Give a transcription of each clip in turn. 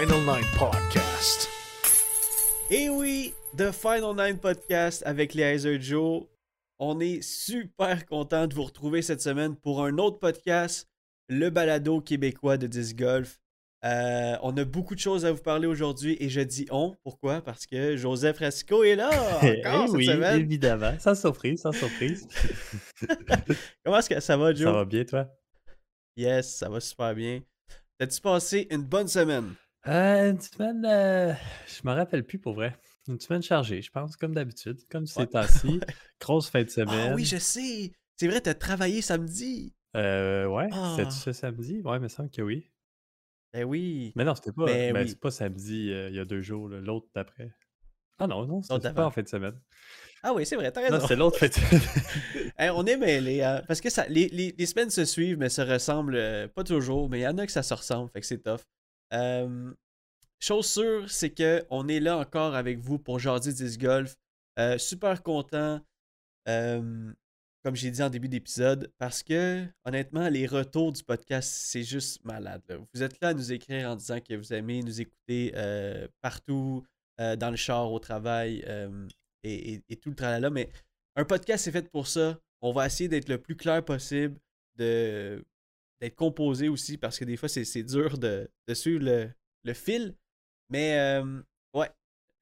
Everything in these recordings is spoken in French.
Final Nine Podcast. Et oui, The Final Nine Podcast avec Heiser Joe. On est super content de vous retrouver cette semaine pour un autre podcast, le balado québécois de disc golf. Euh, on a beaucoup de choses à vous parler aujourd'hui et je dis on. Pourquoi? Parce que Joseph Rasco est là encore cette oui, semaine. évidemment, sans surprise, sans surprise. Comment est-ce que ça va, Joe? Ça va bien, toi? Yes, ça va super bien. T'as-tu passé une bonne semaine? Euh, une semaine, euh, je me rappelle plus pour vrai. Une semaine chargée, je pense, comme d'habitude, comme ces Ouais. temps-ci. Grosse fin de semaine. Ah oui, je sais! C'est vrai, t'as travaillé samedi! Euh, ouais, Ah. c'était ce samedi? Ouais, il me semble que oui. Ben oui! Mais non, c'était pas, Ben ben, oui. pas samedi euh, il y a deux jours, l'autre d'après. Ah non, non, c'était pas en fin de semaine. Ah oui, c'est vrai, t'as Non, raison. c'est l'autre fin de semaine. Hey, on est mêlés, hein, parce que ça, les, les- les semaines se suivent, mais se ressemblent euh, pas toujours, mais il y en a que ça se ressemble, fait que c'est tough. Euh, chose sûre, c'est que on est là encore avec vous pour Jardy Disc Golf. Euh, super content, euh, comme j'ai dit en début d'épisode, parce que honnêtement, les retours du podcast, c'est juste malade. Vous êtes là à nous écrire en disant que vous aimez nous écouter partout, dans le char, au travail et tout le tralala, mais un podcast, c'est fait pour ça. On va essayer d'être le plus clair possible, de d'être composé aussi, parce que des fois, c'est dur de, de suivre le, le fil. Mais euh, ouais,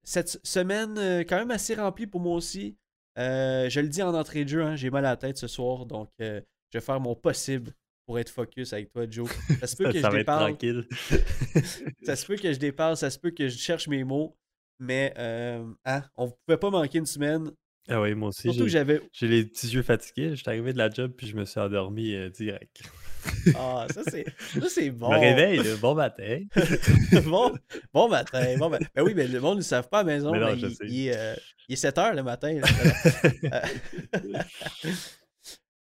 cette semaine, euh, quand même assez remplie pour moi aussi. Euh, je le dis en entrée de jeu, hein, j'ai mal à la tête ce soir, donc je vais faire mon possible pour être focus avec toi, Joe. Ça se peut Ça, que ça je déparle, tranquille. ça se peut que je dépasse, ça se peut que je cherche mes mots, mais hein, on ne pouvait pas manquer une semaine. Ah oui, moi aussi, Surtout que j'ai j'avais j'ai les petits yeux fatigués. J'étais arrivé de la job puis je me suis endormi direct. Ah, ça c'est ça, c'est Je bon. me réveille, bon matin. bon, bon matin. Bon matin. Ben oui, mais le monde ne le savent pas à la maison. Mais non, mais il, est, euh, il est 7 heures le matin.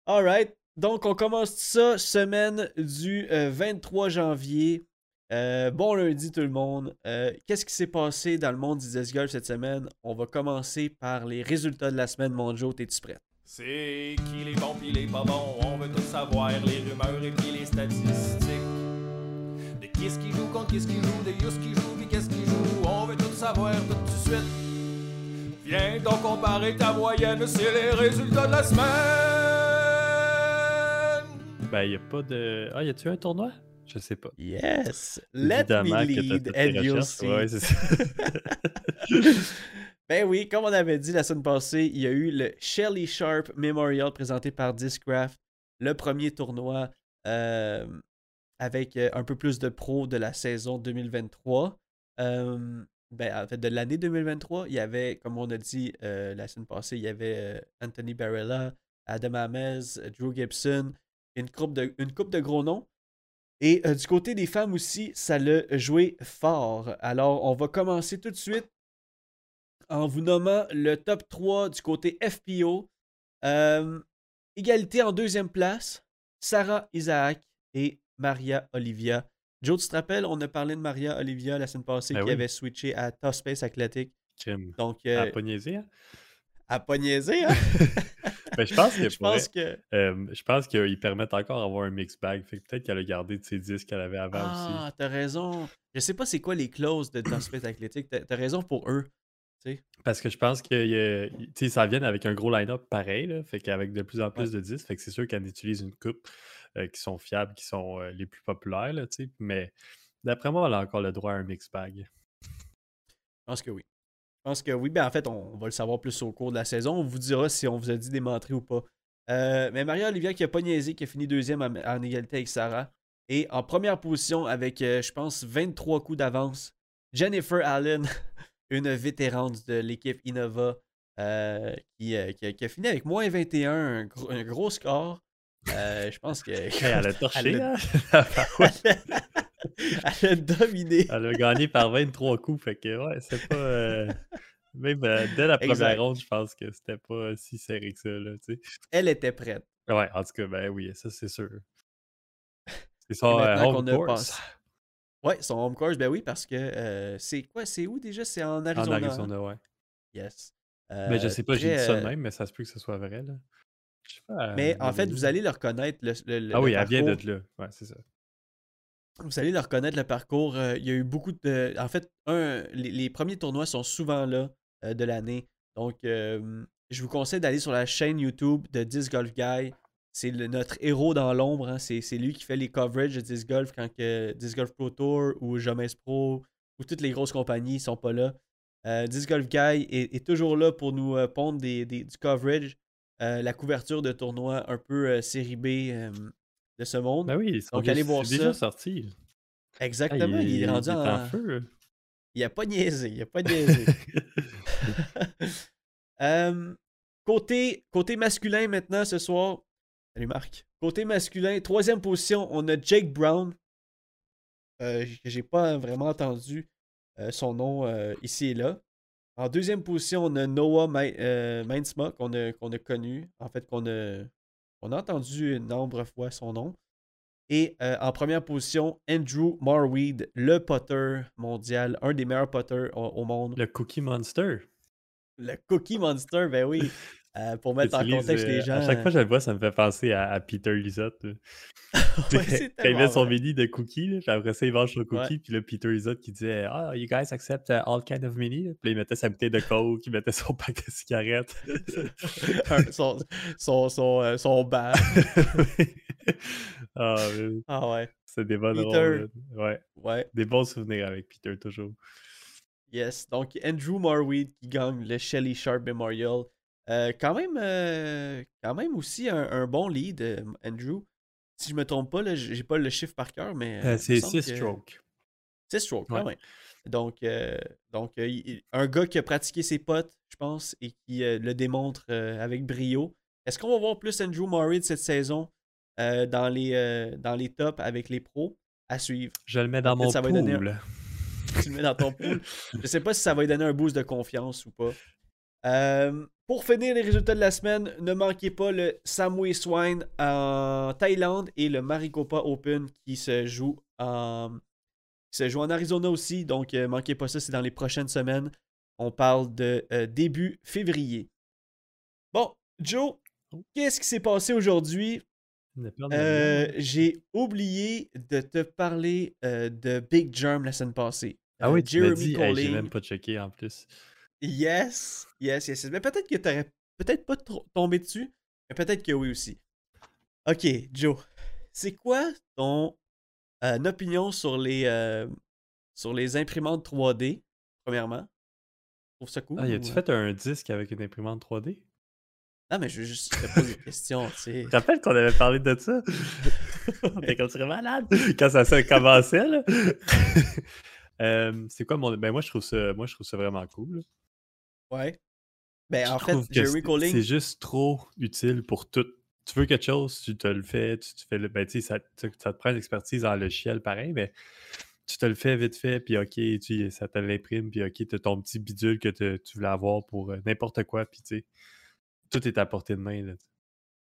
All right. Donc, on commence ça semaine du euh, 23 janvier. Euh, bon lundi tout le monde. Euh, Qu'est-ce qui s'est passé dans le monde du disc golf cette semaine? On va commencer par les résultats de la semaine. Mon Joe, t'es-tu prêt? C'est qui les bons pis les pas bons, on veut tout savoir, les rumeurs et puis les statistiques. De qui est-ce qui joue contre qui est-ce qui joue, de yous qui joue pis qu'est-ce qui joue, on veut tout savoir tout de suite. Viens donc comparer ta moyenne, c'est les résultats de la semaine. Ben, il n'y a pas de. Ah, y a-tu un tournoi? Je sais pas. Yes! Let Évidemment me lead and you'll see. Ouais, c'est ça. Ben oui, comme on avait dit la semaine passée, il y a eu le Shelly Sharp Memorial présenté par Discraft, le premier tournoi euh, avec euh, un peu plus de pros de la saison 2023. Euh, ben, en fait, de l'année 2023, il y avait, comme on a dit la semaine passée, il y avait Anthony Barella, Adam Amez, Drew Gibson, une coupe de, une coupe de gros noms. Et du côté des femmes aussi, ça l'a joué fort. Alors, on va commencer tout de suite en vous nommant le top 3 du côté FPO. Euh, égalité en deuxième place, Sarah Isaac et Maria Olivia. Joe, tu te rappelles, on a parlé de Maria Olivia la semaine passée Ben qui oui. avait switché à Top Space Athletic. Crime. Donc, À euh, pas niaiser, hein? À niaiser, hein? Ben, je pense que Je vrai, pense que. euh, je pense qu'ils permettent encore d'avoir un mix bag. Fait que peut-être qu'elle a gardé de ses disques qu'elle avait avant aussi. Ah, t'as raison. Je sais pas c'est quoi les clauses de transfert athlétique. T'as t'as raison pour eux. Parce que je pense que ça vient avec un gros line-up pareil, là, fait qu'avec de plus en plus de disques, fait que c'est sûr qu'elle utilise une coupe euh, qui sont fiables, qui sont euh, les plus populaires, là, mais d'après moi, elle a encore le droit à un mix bag. Je pense que oui. Je pense que oui. Ben, en fait, on, on va le savoir plus au cours de la saison. On vous dira si on vous a dit des menteries ou pas. Euh, mais Maria Olivia qui a pas niaisé, qui a fini deuxième en, en égalité avec Sarah. Et en première position avec, je pense, 23 coups d'avance, Jennifer Allen, une vétérante de l'équipe Innova, euh, qui, euh, qui a, qui a fini avec moins 21, un gros, un gros score. Euh, je pense que. Elle a torché, Elle a- là. Elle a dominé. elle a gagné par 23 coups, fait que ouais, c'est pas. euh, Même dès la première Exact. ronde, je pense que c'était pas si serré que ça, là. Elle était prête. Ouais, en tout cas, ben oui, ça c'est sûr. C'est euh, home qu'on a passé- Ouais, son home course, ben oui, parce que euh, c'est quoi, c'est où déjà? C'est en en Arizona. hein? Arizona, ouais. Yes. Mais je Euh, sais pas, j'ai dit ça de euh, même, mais ça se peut que ce soit vrai, là. Je sais pas, Mais en fait, vous allez le reconnaître. Le, le- Ah le oui, elle vient de là. Ouais, c'est ça. Vous allez le reconnaître, le parcours. Il y a eu beaucoup de. En fait, un, les, les premiers tournois sont souvent là de l'année. Donc, je vous conseille d'aller sur la chaîne YouTube de Disc Golf Guy. C'est notre héros dans l'ombre. hein. C'est c'est lui qui fait les coverages de Disc Golf quand que Disc Golf Pro Tour ou Jamais Pro ou toutes les grosses compagnies sont pas là. Euh, Disc Golf Guy est, est toujours là pour nous euh, pondre des, des- du coverage, euh, la couverture de tournois un peu euh, série B de ce monde. Ben oui, Donc, allez voir c'est déjà ça. sorti. Ah, Exactement, il, est rendu il est en... en feu. Il a pas niaisé, il a pas niaisé. Côté, côté masculin maintenant ce soir. Salut Marc. Côté masculin, troisième position, on a Jake Brown. Euh, J'ai pas vraiment entendu euh, son nom euh, ici et là. En deuxième position, on a Noah euh, Mainsma qu'on a, connu. En fait, qu'on a, on a entendu une nombre de fois son nom. Et en première position, Andrew Marweed, le potter mondial, un des meilleurs potters au, au monde. Le Cookie Monster. Le Cookie Monster, ben oui. Euh, pour mettre en contexte les euh, gens. À chaque fois que je le vois, ça me fait penser à, à Peter Lizotte. Ouais, Quand il met son mini de cookies, là, puis après ça, il mange son Ouais. cookie, puis là, Peter Lizotte qui disait Ah, you guys accept uh, all kind of mini. Puis là, il mettait sa bouteille de coke, il mettait son pack de cigarettes. Son, son, son, euh, son bar. ah, mais Ah ouais. c'est des bonnes Peter. Ouais. des bons souvenirs avec Peter, toujours. Yes. Donc, Andrew Marweed qui gagne le Shelly Sharp Memorial. Euh, quand, même, euh, quand même aussi un, un bon lead, euh, Andrew. Si je me trompe pas, là, j'ai pas le chiffre par cœur, mais. c'est semble 6 que- strokes. C'est stroke, Ouais. quand même. Donc, donc il- un gars qui a pratiqué ses potes, je pense, et qui le démontre avec brio. Est-ce qu'on va voir plus Andrew Murray de cette saison dans, les, dans les tops avec les pros à suivre? Je le mets dans mon ça va lui donner un- pool. tu le mets dans ton pool. Je sais pas si ça va lui donner un boost de confiance ou pas. Euh, pour finir les résultats de la semaine, ne manquez pas le Samway Swine en Thaïlande et le Maricopa Open qui se joue en, qui se joue en Arizona aussi. Donc, euh, manquez pas ça, c'est dans les prochaines semaines. On parle de euh, début février. Bon, Joe, qu'est-ce qui s'est passé aujourd'hui? Euh, millions. J'ai oublié de te parler euh, de Big Germ la semaine passée. Ah oui, tu Jeremy dit, hey, même pas checké en plus. Yes, yes, yes. Mais peut-être que t'aurais peut-être pas trop tombé dessus, mais peut-être que oui aussi. Ok, Joe, c'est quoi ton euh, opinion sur les euh, sur les imprimantes 3D, premièrement? Trouves ça cool? Ah, y ou, a-tu euh? fait un disque avec une imprimante 3D? Non, mais je veux juste te poser des questions, tu sais. Rappelles qu'on avait parlé de ça? T'es comme tu malade! Quand ça, ça commençait, là. Euh, c'est quoi mon. Ben, moi, je trouve ça, moi, je trouve ça vraiment cool. Ouais. Ben, en fait, c'est- Colling, C'est juste trop utile pour tout. Tu veux quelque chose, tu te le fais, tu, tu fais le. Ben, tu sais, ça, ça- te prend une expertise en logiciel pareil, mais tu te le fais vite fait, puis OK, tu, ça te l'imprime, puis OK, tu as ton petit bidule que te- tu voulais avoir pour euh, n'importe quoi, puis tu sais, tout est à portée de main. Là.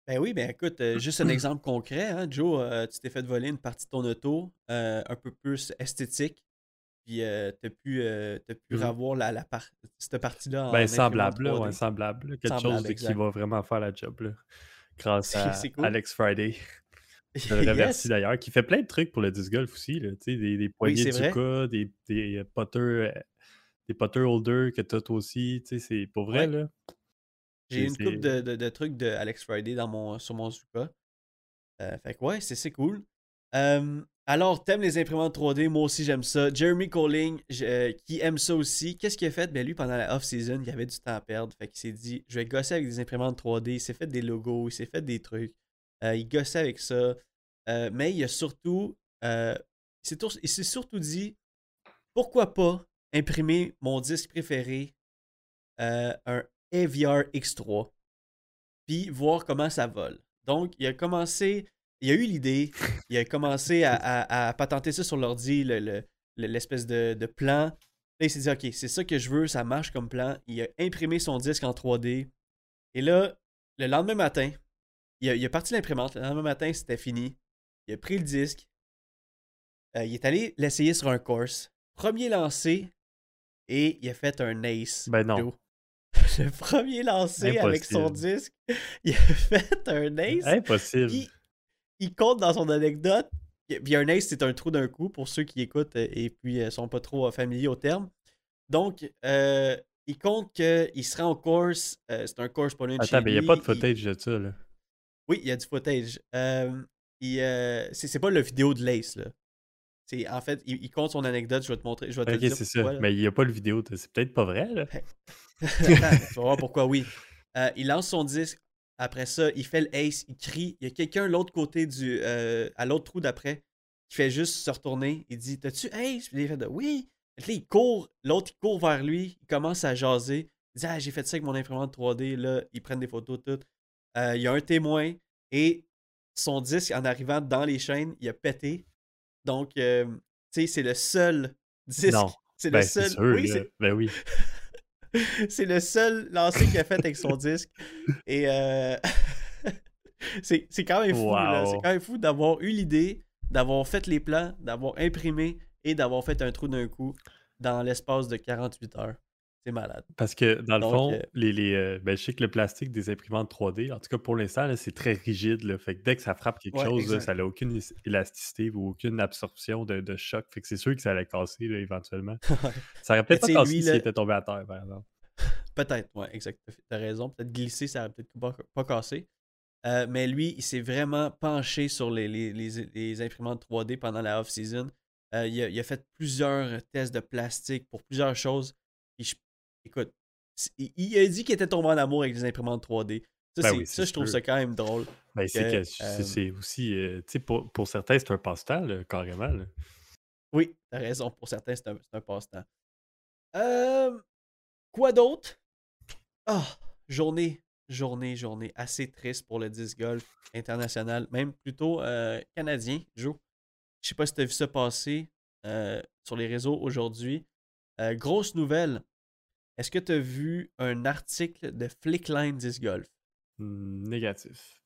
Ben oui, ben écoute, euh, juste un exemple concret, hein, Joe, euh, tu t'es fait voler une partie de ton auto un peu plus esthétique. Puis euh, t'as pu, euh, t'as pu Mhm. avoir la, la par- cette partie-là en Ben, semblable, là, 3D. ouais, semblable. Quelque Semblable, chose qui va vraiment faire la job, là. Grâce à cool. Alex Friday. Je le Yes! remercie d'ailleurs, qui fait plein de trucs pour le disc golf aussi, là. Des, des poignées vrai. Tsuka, des, des euh, des putter holders que t'as toi aussi. C'est pour vrai, Ouais. là. J'ai une couple c'est- de, de- de trucs de Alex Friday dans mon, sur mon Zuka. Euh, fait que ouais, c'est c'est cool. Alors, t'aimes les imprimantes 3D, moi aussi j'aime ça. Jeremy Colling, euh, qui aime ça aussi, qu'est-ce qu'il a fait? Ben lui, pendant la off-season, il avait du temps à perdre. Fait qu'il s'est dit, je vais gosser avec des imprimantes 3D. Il s'est fait des logos, il s'est fait des trucs. Euh, il gossait avec ça. Euh, mais il a surtout, il s'est surtout dit, pourquoi pas imprimer mon disque préféré, un AVR X3, puis voir comment ça vole. Donc, il a commencé, il a eu l'idée, il a commencé à, à- à patenter ça sur l'ordi, le- le- l'espèce de, de plan. Là, il s'est dit, OK, c'est ça que je veux, ça marche comme plan. Il a imprimé son disque en 3D. Et là, le lendemain matin, il a, il a parti l'imprimante. Le lendemain matin, c'était fini. Il a pris le disque. Euh, il est allé l'essayer sur un course. Premier lancé. Et il a fait un ace. Ben non. Joe. Le premier lancé avec son disque, il a fait un ace. Impossible. Il compte dans son anecdote. Puis un ace, c'est un trou d'un coup pour ceux qui écoutent et puis euh, sont pas trop euh, familiers au terme. Donc, euh, il compte qu'il se rend en course. euh, c'est un course pas loin de chez Attends, mais il n'y a pas de Il- footage de ça, là. oui, il y a du footage. Euh, euh, c'est, pas le vidéo de l'Ace, là. En fait, il, il compte son anecdote, je vais te montrer. Je vais te Ok, c'est ça. là. Mais il n'y a pas le vidéo. C'est peut-être pas vrai, là. Attends, tu vas voir pourquoi oui. Il lance son disque. Après ça, il fait le ace, il crie. Il y a quelqu'un l'autre côté du. euh, à l'autre trou d'après qui fait juste se retourner. Il dit T'as-tu ace? Puis il fait de, Oui. Là, il court. L'autre, il court vers lui. Il commence à jaser. Il dit Ah, j'ai fait ça avec mon imprimante 3D. Là, ils prennent des photos, tout. Euh, il y a un témoin. Et son disque, en arrivant dans les chaînes, il a pété. Donc, euh, tu sais, c'est le seul disque. Non. C'est Ben, le c'est seul. sûr, oui, Ben oui. c'est le seul lancer qu'il a fait avec son disque. Et euh, c'est quand même fou. Wow. C'est quand même fou d'avoir eu l'idée, d'avoir fait les plans, d'avoir imprimé et d'avoir fait un trou d'un coup dans l'espace de 48 heures. C'est malade. Parce que dans le Donc, fond, euh, les, les, euh, ben, je sais que le plastique des imprimantes 3D, en tout cas pour l'instant, c'est très rigide. Là, fait que dès que ça frappe quelque Ouais, chose, là, ça n'a aucune élasticité ou aucune absorption de, de choc. Fait que c'est sûr que ça allait casser là, éventuellement. Ça aurait peut-être pas cassé s'il était tombé à terre, par exemple. Peut-être, ouais, exact. T'as raison. Peut-être glisser, ça aurait peut-être pas, pas cassé. Euh, mais lui, il s'est vraiment penché sur les, les, les- les imprimantes 3D pendant la off-season. Il, a, il a fait plusieurs tests de plastique pour plusieurs choses. Puis je- écoute, il, a dit qu'il était tombé en amour avec les imprimantes 3D. Ça, Ben oui, ça je trouve ça quand même drôle. Ben, c'est que, que c'est- euh, aussi, euh, tu sais, pour, pour certains, c'est un passe-temps, carrément. là. Oui, t'as raison. Pour certains, c'est un, c'est un passe-temps. Euh, quoi d'autre? Ah, journée, journée, journée. Assez triste pour le disc golf international, même plutôt euh, canadien, Joe. Je sais pas si tu as vu ça passer euh, sur les réseaux aujourd'hui. Grosse nouvelle. Est-ce que tu as vu un article de Flickline Disc Golf? Hmm, Négatif.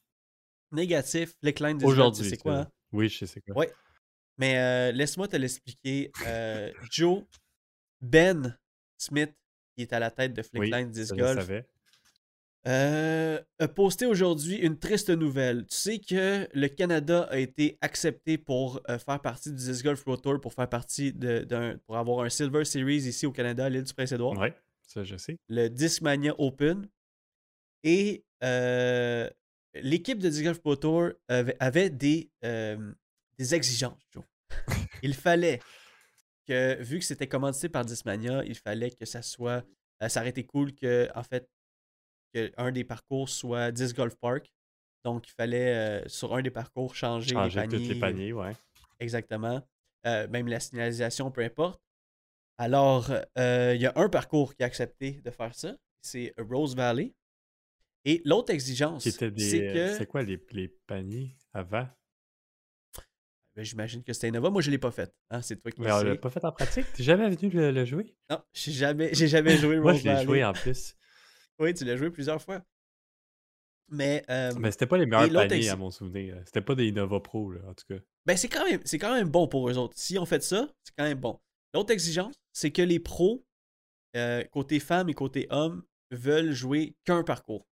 Négatif, Flickline Disc Golf, Aujourd'hui. c'est quoi? hein? Oui, je sais quoi. Ouais. Mais euh, laisse-moi te l'expliquer. Euh, Joe, Ben Smith, qui est à la tête de Oui, Flickline Disc ça, je Golf, savais. euh, a posté aujourd'hui une triste nouvelle. Tu sais que le Canada a été accepté pour euh, faire partie du Disc Golf Pro Tour, pour faire partie de, d'un, pour avoir un Silver Series ici au Canada, à l'île du Prince-Édouard, Ouais, ça, je sais. le Discmania Open. Et euh, l'équipe de Disc Golf Pro Tour avait, avait des, euh, des exigences, Joe. il fallait que, vu que c'était commandité par Discmania, il fallait que ça soit. euh, ça aurait été cool que, en fait, que un des parcours soit Disc Golf Park. Donc, il fallait, euh, sur un des parcours, changer, Changer les paniers. tous les paniers, ouais. Exactement. Euh, même la signalisation, peu importe. Alors, euh, il y a un parcours qui a accepté de faire ça. C'est Rose Valley. Et l'autre exigence, c'est euh, que. C'est quoi les, les paniers avant? Ben, J'imagine que c'était Innova. Moi, je ne l'ai pas fait. hein, C'est toi qui Mais on l'a pas fait en pratique? T'es jamais venu le, le jouer? Non, j'ai jamais, jamais joué Moi, Rose je l'ai joué en plus. Oui, tu l'as joué plusieurs fois. Mais, euh, Mais c'était pas les meilleurs paniers, à mon souvenir. C'était pas des Innova Pro, là, en tout cas. ben, c'est quand, même, c'est quand même bon pour eux autres. Si on fait ça, c'est quand même bon. L'autre exigence, c'est que les pros, euh, côté femmes et côté hommes, veulent jouer qu'un parcours.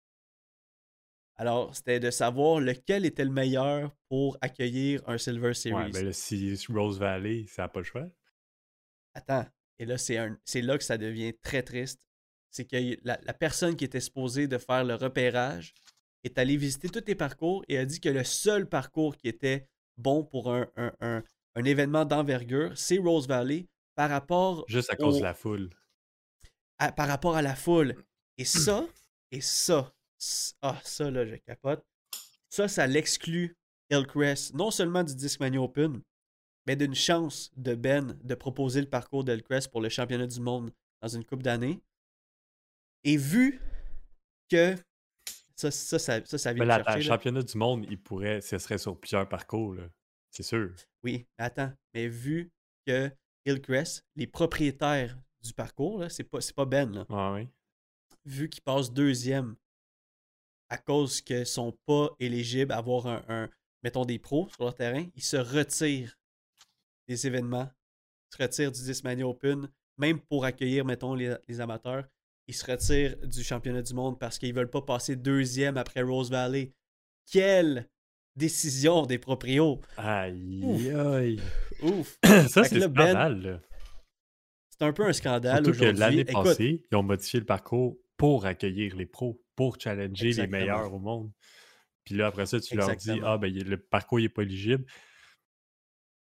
Alors, c'était de savoir lequel était le meilleur pour accueillir un Silver Series. Ouais, ben là, si Rose Valley, ça n'a pas le choix. Attends, et là, c'est un- c'est là que ça devient très triste. C'est que la, la personne qui était supposée de faire le repérage est allée visiter tous les parcours et a dit que le seul parcours qui était bon pour un, un- un- un événement d'envergure, c'est Rose Valley par rapport, Juste à cause au- de la foule. à, par rapport à la foule. Et ça, et ça, ah, ça, là, je capote. Ça, ça l'exclut Hillcrest, non seulement du Discmania Open, mais d'une chance de Ben de proposer le parcours d'Hillcrest pour le championnat du monde dans une coupe d'années. Et vu que ça, ça, ça, ça, ça vient Mais le championnat du monde, il pourrait, ce serait sur plusieurs parcours, là. C'est sûr. Oui, attends, mais vu que Hillcrest, les propriétaires du parcours, c'est pas, c'est pas Ben, là. Vu qu'ils passent deuxième à cause qu'ils sont pas éligibles à avoir un, un- mettons des pros sur leur terrain, ils se retirent des événements, ils se retirent du Discmania Open, même pour accueillir, mettons, les, les amateurs, ils se retirent du championnat du monde parce qu'ils veulent pas passer deuxième après Rose Valley. Quelle décision des proprios! Aïe, aïe. Ouf! Ça, c'est Ben, là. C'est un peu un scandale aujourd'hui. l'année passée, ils ont modifié le parcours pour accueillir les pros, pour challenger Exactement. les meilleurs au monde. Puis là, après ça, tu leur dis. Ah, ben, le parcours n'est pas éligible.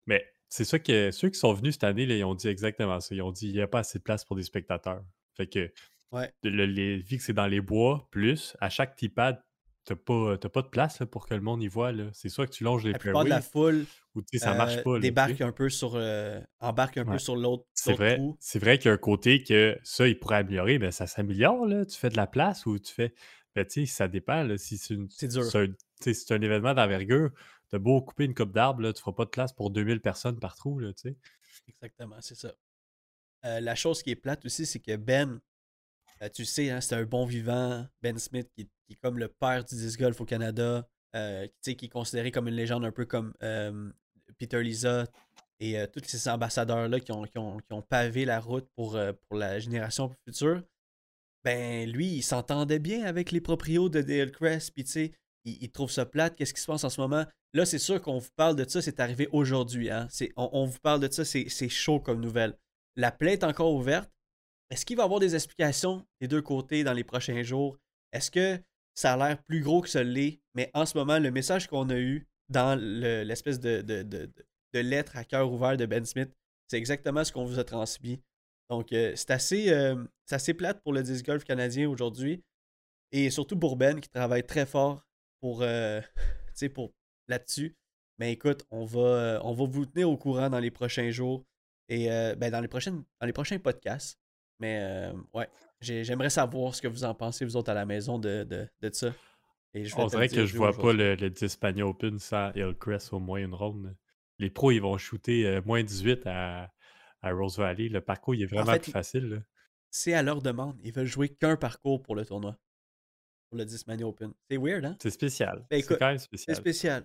Mais c'est ça que ceux qui sont venus cette année, là, ils ont dit exactement ça. Ils ont dit il n'y a pas assez de place pour des spectateurs. Fait que, Ouais. le- les, vu que c'est dans les bois, plus, à chaque tipad, tu n'as pas, t'as pas de place là, pour que le monde y voit. C'est soit que tu longes les plupart de la foule ou tu sais, ça marche euh, pas. là, débarque un peu sur euh, embarque un peu sur l'autre C'est vrai, c'est vrai qu'il y a un côté que ça, il pourrait améliorer, mais ça s'améliore. Tu fais de la place ou tu fais. Ben, tu sais, ça dépend, là. Si c'est un, un événement d'envergure, t'as beau couper une coupe d'arbres, là, tu feras pas de place pour 2000 personnes par trou, là. Exactement, c'est ça. Euh, la chose qui est plate aussi, c'est que Ben, euh, tu sais, hein, c'est un bon vivant. Ben Smith, qui, qui est comme le père du disc golf au Canada, euh, qui, qui est considéré comme une légende un peu comme euh, Peter Lisa et euh, tous ces ambassadeurs-là qui ont, qui, ont, qui ont pavé la route pour, pour la génération future. Ben, lui, il s'entendait bien avec les proprios de Dale Crest, puis tu sais, il, trouve ça plate. Qu'est-ce qui se passe en ce moment? Là, c'est sûr qu'on vous parle de ça, c'est arrivé aujourd'hui. Hein? On, on vous parle de ça, c'est chaud comme nouvelle. La plaie est encore ouverte. Est-ce qu'il va y avoir des explications des deux côtés dans les prochains jours? Est-ce que ça a l'air plus gros que ça l'est? Mais en ce moment, le message qu'on a eu dans le- l'espèce de, de, de- de- lettre à cœur ouvert de Ben Smith, c'est exactement ce qu'on vous a transmis. Donc, euh, c'est assez, euh, assez plate pour le disc golf canadien aujourd'hui. Et surtout pour Ben qui travaille très fort pour, euh, pour là-dessus. Mais écoute, on va, euh, on va vous tenir au courant dans les prochains jours et ben, dans, les prochaines, dans les prochains podcasts. Mais euh, ouais, j'ai- j'aimerais savoir ce que vous en pensez, vous autres à la maison, de, de, de ça. Et je On dirait que je vois pas le, le Dispania Open sans Hillcrest au moins une ronde. Les pros, ils vont shooter euh, moins 18 à, à Rose Valley. Le parcours, il est vraiment fait, plus il- facile. C'est à leur demande. Ils veulent jouer qu'un parcours pour le tournoi. Pour le Discmania Open. C'est weird, hein? C'est spécial. Ben, c'est quand même C'est spécial. spécial.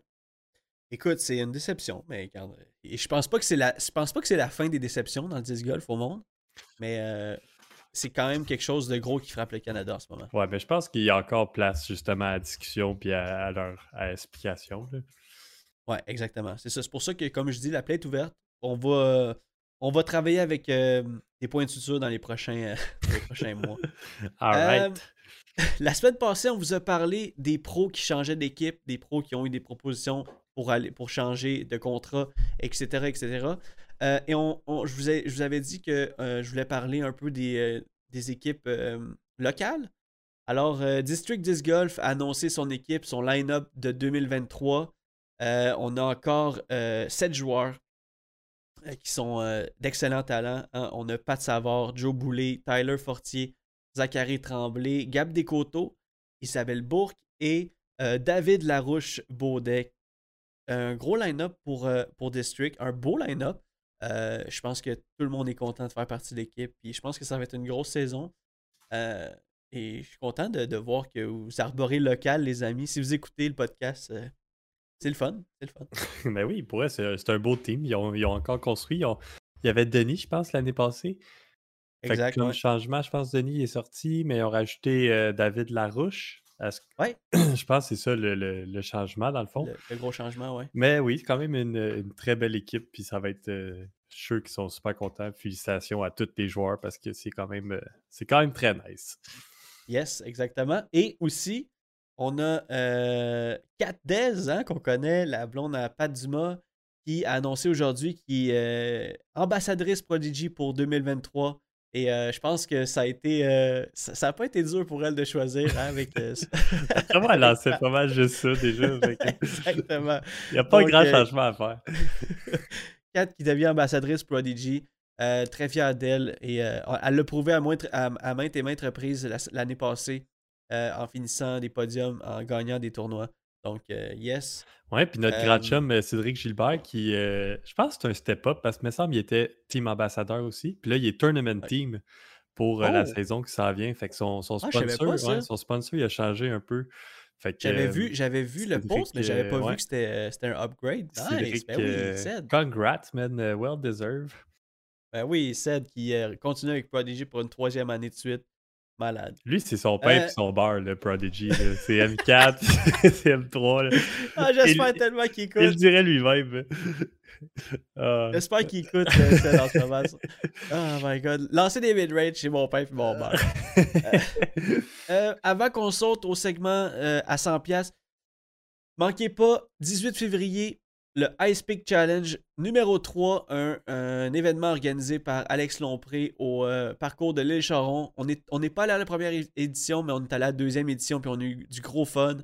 Écoute, c'est une déception, mais regarde, et je pense pas que c'est la, je pense pas que c'est la fin des déceptions dans le disc golf au monde, mais euh, c'est quand même quelque chose de gros qui frappe le Canada en ce moment. Ouais, mais je pense qu'il y a encore place justement à la discussion puis à, à leur à l'explication. là. Ouais, exactement. C'est ça. C'est pour ça que, comme je dis, la plaie est ouverte. On va, on va travailler avec euh, des points de suture dans les prochains, euh, les prochains mois. Alright. Euh, la semaine passée, on vous a parlé des pros qui changeaient d'équipe, des pros qui ont eu des propositions pour, aller, pour changer de contrat, etc. etc. Euh, et on, je, vous ai- je vous avais dit que euh, je voulais parler un peu des, euh, des équipes locales. Alors, District Disc Golf a annoncé son équipe, son line-up de 2023. Euh, on a encore euh, 7 joueurs qui sont d'excellents talents. hein. On a Pat Savard, Joe Boulet, Tyler Fortier, Zachary Tremblay, Gab Descoteaux, Isabelle Bourque et David Larouche Baudet. Un gros line-up pour, pour District, un beau line-up. Euh, je pense que tout le monde est content de faire partie de l'équipe. Puis je pense que ça va être une grosse saison. Euh, et je suis content de, de voir que vous arborez local, les amis. Si vous écoutez le podcast, euh, c'est le fun. C'est le fun. Ben oui, pour eux, c'est un beau team. Ils ont, ils ont encore construit. Ils ont, il y avait Denis, je pense, l'année passée. Fait que Exact. comme ouais. changement, je pense Denis est sorti, mais ils ont rajouté David Larouche. Ouais. je pense que c'est ça le, le- le changement, dans le fond. Le, le gros changement, ouais. Mais oui, c'est quand même une, une très belle équipe, puis ça va être. euh, sûr qu'ils sont super contents. Félicitations à tous les joueurs parce que c'est quand même euh, c'est quand même très nice. Yes, exactement. Et aussi, on a euh, Kat Dez, hein, qu'on connaît, la blonde à Pat Dumas, qui a annoncé aujourd'hui qu'il est euh, ambassadrice Prodigy pour 2023. Et euh, je pense que ça a été. euh, ça n'a pas été dur pour elle de choisir hein, avec. euh, Vraiment, elle lançait pas mal juste ça déjà. exactement. Il n'y a pas Donc, grand euh, changement à faire. Kat qui devient ambassadrice Prodigy. très fière d'elle. Et elle l'a prouvé à, moindre- à- à maintes et maintes reprises la- l'année passée en finissant des podiums, en gagnant des tournois. Donc, euh, yes. Ouais, puis notre grand Euh, chum euh, Cédric Gilbert, qui, euh, je pense que c'est un step-up parce que, me semble, il était team ambassadeur aussi. Puis là, il est tournament Ouais. team pour la Oh! saison qui s'en vient. Fait que son, son Ah, sponsor, pas ça. ouais, son sponsor, il a changé un peu. Fait que, J'avais vu, j'avais vu le post, mais j'avais pas vu que c'était c'était un upgrade. Ben oui, congrats, man. well deserved. Ben oui, Ced qui continue avec Prodigy pour une troisième année de suite. Malade. Lui, c'est son pain Euh, et son beurre, le Prodigy. C'est M4, c'est M3. là. Ah, j'espère tellement qu'il Il le écoute. dirait lui-même. Ah. J'espère qu'il écoute euh, ce. Oh my god. Lancer des mid-range chez mon père et mon beurre. Euh, avant qu'on saute au segment euh, à 100$, manquez pas, 18 février, le Ice Peak Challenge numéro 3, un, événement organisé par Alex Lompré au euh, parcours de l'île Charon. On n'est pas allé à la première édition, mais on est allé à la deuxième édition, puis on a eu du gros fun.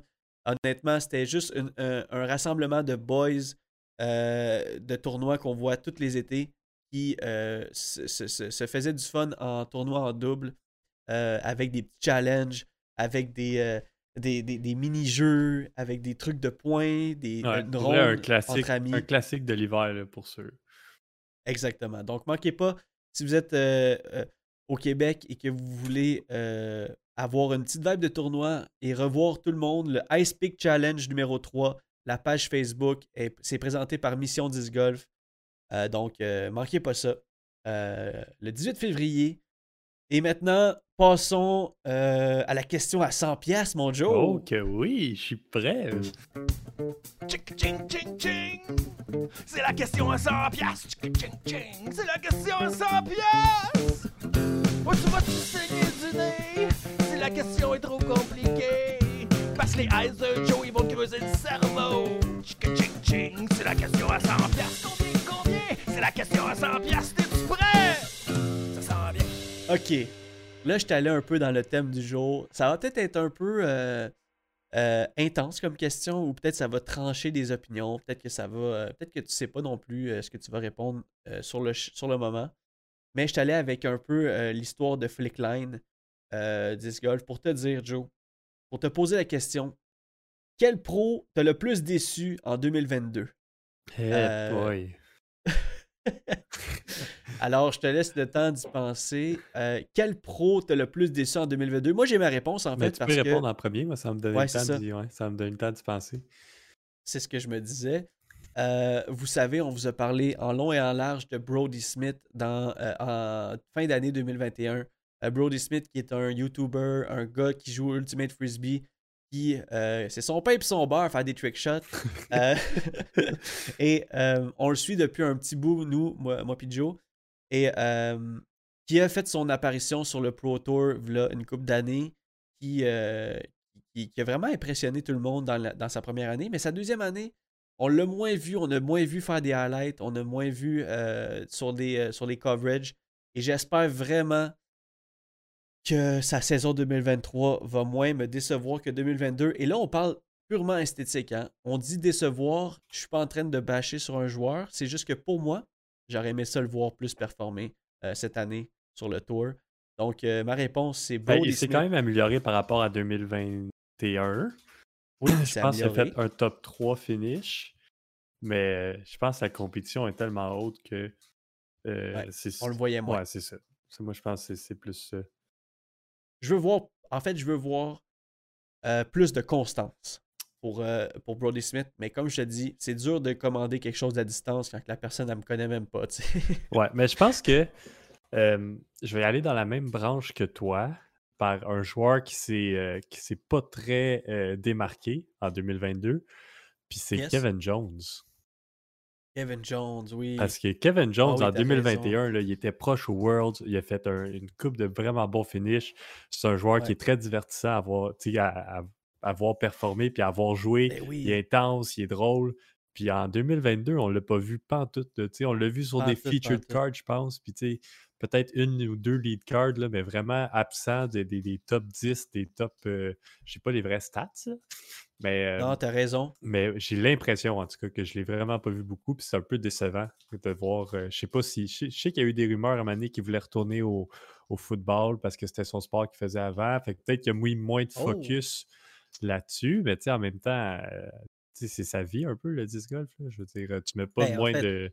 Honnêtement, c'était juste un, rassemblement de boys euh, de tournois qu'on voit tous les étés qui euh, se, se- se- faisaient du fun en tournoi en double avec des petits challenges, avec des, des, des- des mini-jeux, avec des trucs de points, des Ouais, un ronde classique, entre amis. un classique de l'hiver pour ceux. Exactement. Donc, manquez pas, si vous êtes euh, euh, au Québec et que vous voulez euh, avoir une petite vibe de tournoi et revoir tout le monde, le Ice Peak Challenge numéro 3, la page Facebook, est- c'est présenté par Mission 10 Golf. Euh, donc, euh, manquez pas ça. Euh, le 18 février. Et maintenant, passons euh, à la question à 100 pièces, mon Joe. Oh, que oui, je suis prêt. C'est la question à 100 piastres. Tchic, ching, ching. C'est la question à 100 piastres. Où tu vas-tu saigner du nez? Si la question est trop compliquée. Parce que les eyes de Joe, ils vont creuser le cerveau. C'est la question à 100 piastres. Combien, combien? C'est la question à 100 piastres. T'es-tu prêt? OK. Là, je suis allé un peu dans le thème du jour. Ça va peut-être être un peu euh, euh, intense comme question, ou peut-être ça va trancher des opinions. Peut-être que ça va. euh, peut-être que tu sais pas non plus ce que tu vas répondre sur, le, ch- sur le moment. Mais je suis allé avec un peu l'histoire de Flickline Disc Golf pour te dire, Joe, pour te poser la question quel pro t'as le plus déçu en 2022 Eh Euh, boy. Alors, je te laisse le temps d'y penser. Euh, quel pro t'as le plus déçu en 2022 Moi, j'ai ma réponse en Mais fait tu parce peux que répondre en premier, moi ça me donne Ouais, le temps ça. ouais, ça me donne le temps d'y penser. c'est ce que je me disais. Euh, vous savez, on vous a parlé en long et en large de Brody Smith dans, euh, en fin d'année 2021. Euh, Brody Smith, qui est un YouTuber, un gars qui joue Ultimate Frisbee, qui euh, c'est son pain et son beurre faire des trick shots. Euh, et euh, on le suit depuis un petit bout, nous, moi, moi puis Joe. Et qui a fait son apparition sur le Pro Tour une couple d'années, qui, qui, a vraiment impressionné tout le monde dans, dans sa première année. Mais sa deuxième année, on l'a moins vu, on a moins vu faire des highlights, on a moins vu sur, des, sur les coverages. Et j'espère vraiment que sa saison 2023 va moins me décevoir que 2022. Et là, on parle purement esthétique. hein. On dit décevoir, je suis pas en train de bâcher sur un joueur. C'est juste que pour moi, j'aurais aimé ça le voir plus performer euh, cette année sur le tour. Donc, euh, ma réponse, c'est Ben, Brody il s'est quand même amélioré par rapport à 2021. Oui, Je c'est pense qu'il a fait un top 3 finish. Mais je pense que la compétition est tellement haute que. euh, Ouais, on le voyait moins. Ouais, c'est ça. C'est- Moi, je pense que c'est- c'est plus ça. Je veux voir, en fait, je veux voir euh, plus de constance. Pour, euh, pour Brody Smith. Mais comme je te dis, c'est dur de commander quelque chose à distance quand la personne ne me connaît même pas. tu sais. Ouais, mais je pense que euh, je vais aller dans la même branche que toi par un joueur qui s'est euh, qui s'est pas très euh, démarqué en 2022. Puis c'est Yes. Kevin Jones. Kevin Jones, oui. Parce que Kevin Jones, Ah oui, en t'as 2021, là, il était proche au Worlds. Il a fait un- une coupe de vraiment bons finish. C'est un joueur qui est très divertissant à voir, à, à- à voir performer puis à voir jouer. Ben oui. Il est intense, il est drôle. Puis en 2022, on l'a pas vu pantoute. sais, On l'a vu sur des featured pantoute. cards, je pense. Puis peut-être une ou deux lead cards, là, mais vraiment absent des, des- des top 10, des top. euh, je sais pas les vraies stats, là, mais, euh, Non, t'as raison. mais j'ai l'impression, en tout cas, que je l'ai vraiment pas vu beaucoup. Puis c'est un peu décevant de voir. euh, je sais pas si. Je sais, qu'il y a eu des rumeurs à un moment donné qu'il voulait retourner au, au football parce que c'était son sport qu'il faisait avant. Fait que peut-être qu'il a mis moins de Oh. Là-dessus. Mais tu sais, en même temps, euh, tu sais, c'est sa vie un peu, le disc golf. là. Je veux dire, tu mets pas Ben, en moins fait, de.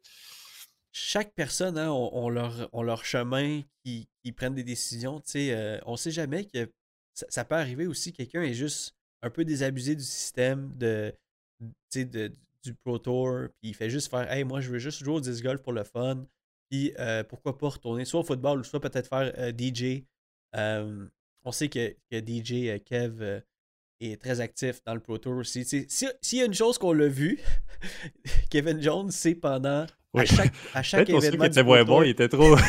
chaque personne hein, ont, ont leur, leur chemin qui, qui prennent des décisions. Tu sais, euh, on sait jamais que ça, ça peut arriver aussi quelqu'un est juste un peu désabusé du système de, du Pro Tour, puis il fait juste faire Hey, moi je veux juste jouer au disc golf pour le fun, puis euh, pourquoi pas retourner soit au football soit peut-être faire DJ. On sait que, que DJ Kev est très actif dans le Pro Tour aussi. Si- S'il y a une chose qu'on l'a vu, Kevin Jones, c'est pendant Oui. à chaque, à chaque événement moins bons, Tour, il était trop.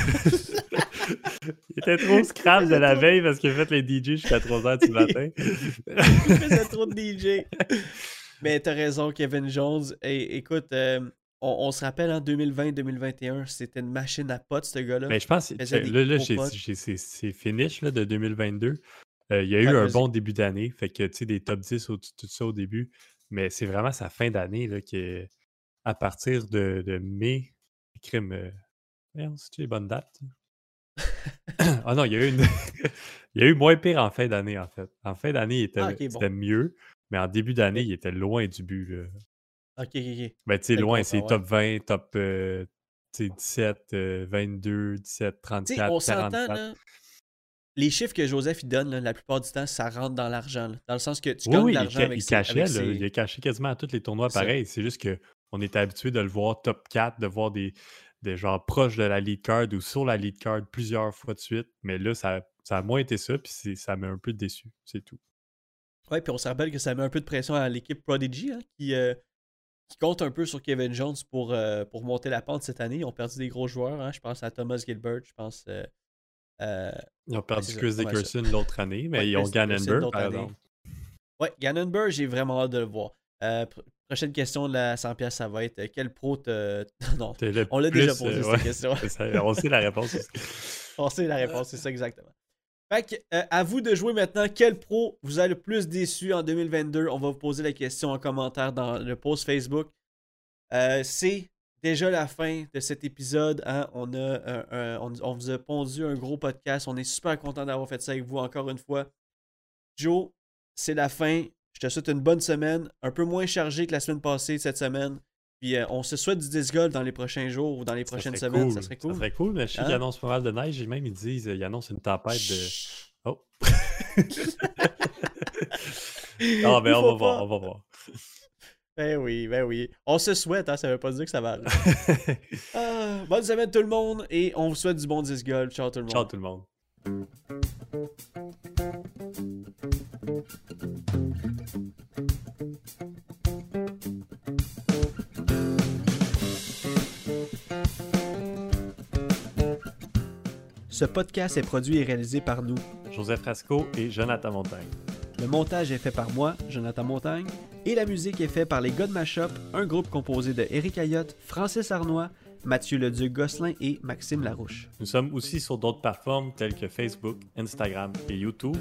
il était trop scrap de la veille parce qu'il a fait les DJ jusqu'à 3h du matin. il faisait trop de DJ. Mais t'as raison, Kevin Jones. Et, écoute, euh, on, on se rappelle en 2020-2021, c'était une machine à potes, ce gars-là. Mais je pense que là, là gros j'ai potes. j'ai ces ces finishes là, de 2022. Euh, il y a eu un bon début d'année. Fait que, tu sais, des top 10 au tout ça au début. Mais c'est vraiment sa fin d'année là, qui est à partir de, de mai. Crime. Euh... merde, C'est-tu les bonnes dates? ah non, il y a eu une... il y a eu moins pire en fin d'année, en fait. En fin d'année, il était, Ah, bon. mieux. Mais en début d'année, il était loin du but. Là. Ok, ok, ok. Ben, tu sais, loin, contrat, c'est ouais. top 20, top euh, tu sais, 17, euh, 22, 17, Tu 34, sais, on s'entend, 44. là. Les chiffres que Joseph il donne, là, la plupart du temps, ça rentre dans l'argent. Dans le sens que tu Oui, gagnes oui, l'argent avec il cachait, avec là, il a caché quasiment à tous les tournois pareil. C'est juste qu'on était habitué de le voir top 4, de voir des, des gens proches de la lead card ou sur la lead card plusieurs fois de suite. Mais là, ça, ça a moins été ça, puis c'est- ça m'a un peu déçu. C'est tout. Ouais, puis on se rappelle que ça met un peu de pression à l'équipe Prodigy, hein, qui, euh, qui compte un peu sur Kevin Jones pour, euh, pour monter la pente cette année. Ils ont perdu des gros joueurs. hein. Je pense à Thomas Gilbert, je pense. euh, Ils ont perdu Chris. Dickerson l'autre année, mais Ouais, ils ont Chris Dickerson Gannon l'autre par exemple. Ouais, Gannon Burr, j'ai vraiment hâte de le voir. Euh, pr- prochaine question de la 100 pièces, ça va être euh, quel pro te... Non, le on l'a déjà posé euh, cette ouais, question. ça, on sait la réponse aussi. On sait la réponse, c'est ça exactement. Fait que, euh, à vous de jouer maintenant. Quel pro vous a le plus déçu en 2022 On va vous poser la question en commentaire dans le post Facebook. Euh, c'est déjà la fin de cet épisode. hein. On, a un- un- on, on vous a pondu un gros podcast. On est super content d'avoir fait ça avec vous encore une fois. Joe, c'est la fin. Je te souhaite une bonne semaine. Un peu moins chargé que la semaine passée cette semaine. Puis euh, on se souhaite du disc golf dans les prochains jours ou dans les Ça prochaines semaines. cool. Ça serait cool. Ça serait cool, mais je sais Hein? qu'ils annoncent pas mal de neige et même ils disent, ils annoncent une tempête de. Oh! ah, ben on va voir, on va voir. Ben oui, ben oui. On se souhaite, hein, ça veut pas dire que ça va. Ah, bonne semaine tout le monde et on vous souhaite du bon disc golf. Ciao tout le monde. Ciao tout le monde. Ce podcast est produit et réalisé par nous. Joseph Frasco et Jonathan Montagne. Le montage est fait par moi, Jonathan Montagne, et la musique est faite par les God Mashup, un groupe composé de Eric Ayotte, Francis Arnois, Mathieu Leduc-Gosselin et Maxime Larouche. Nous sommes aussi sur d'autres plateformes telles que Facebook, Instagram et YouTube.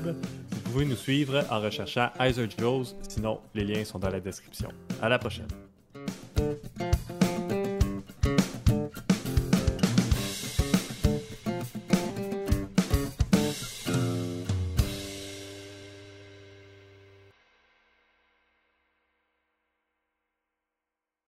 Vous pouvez nous suivre en recherchant Heiser sinon les liens sont dans la description. À la prochaine.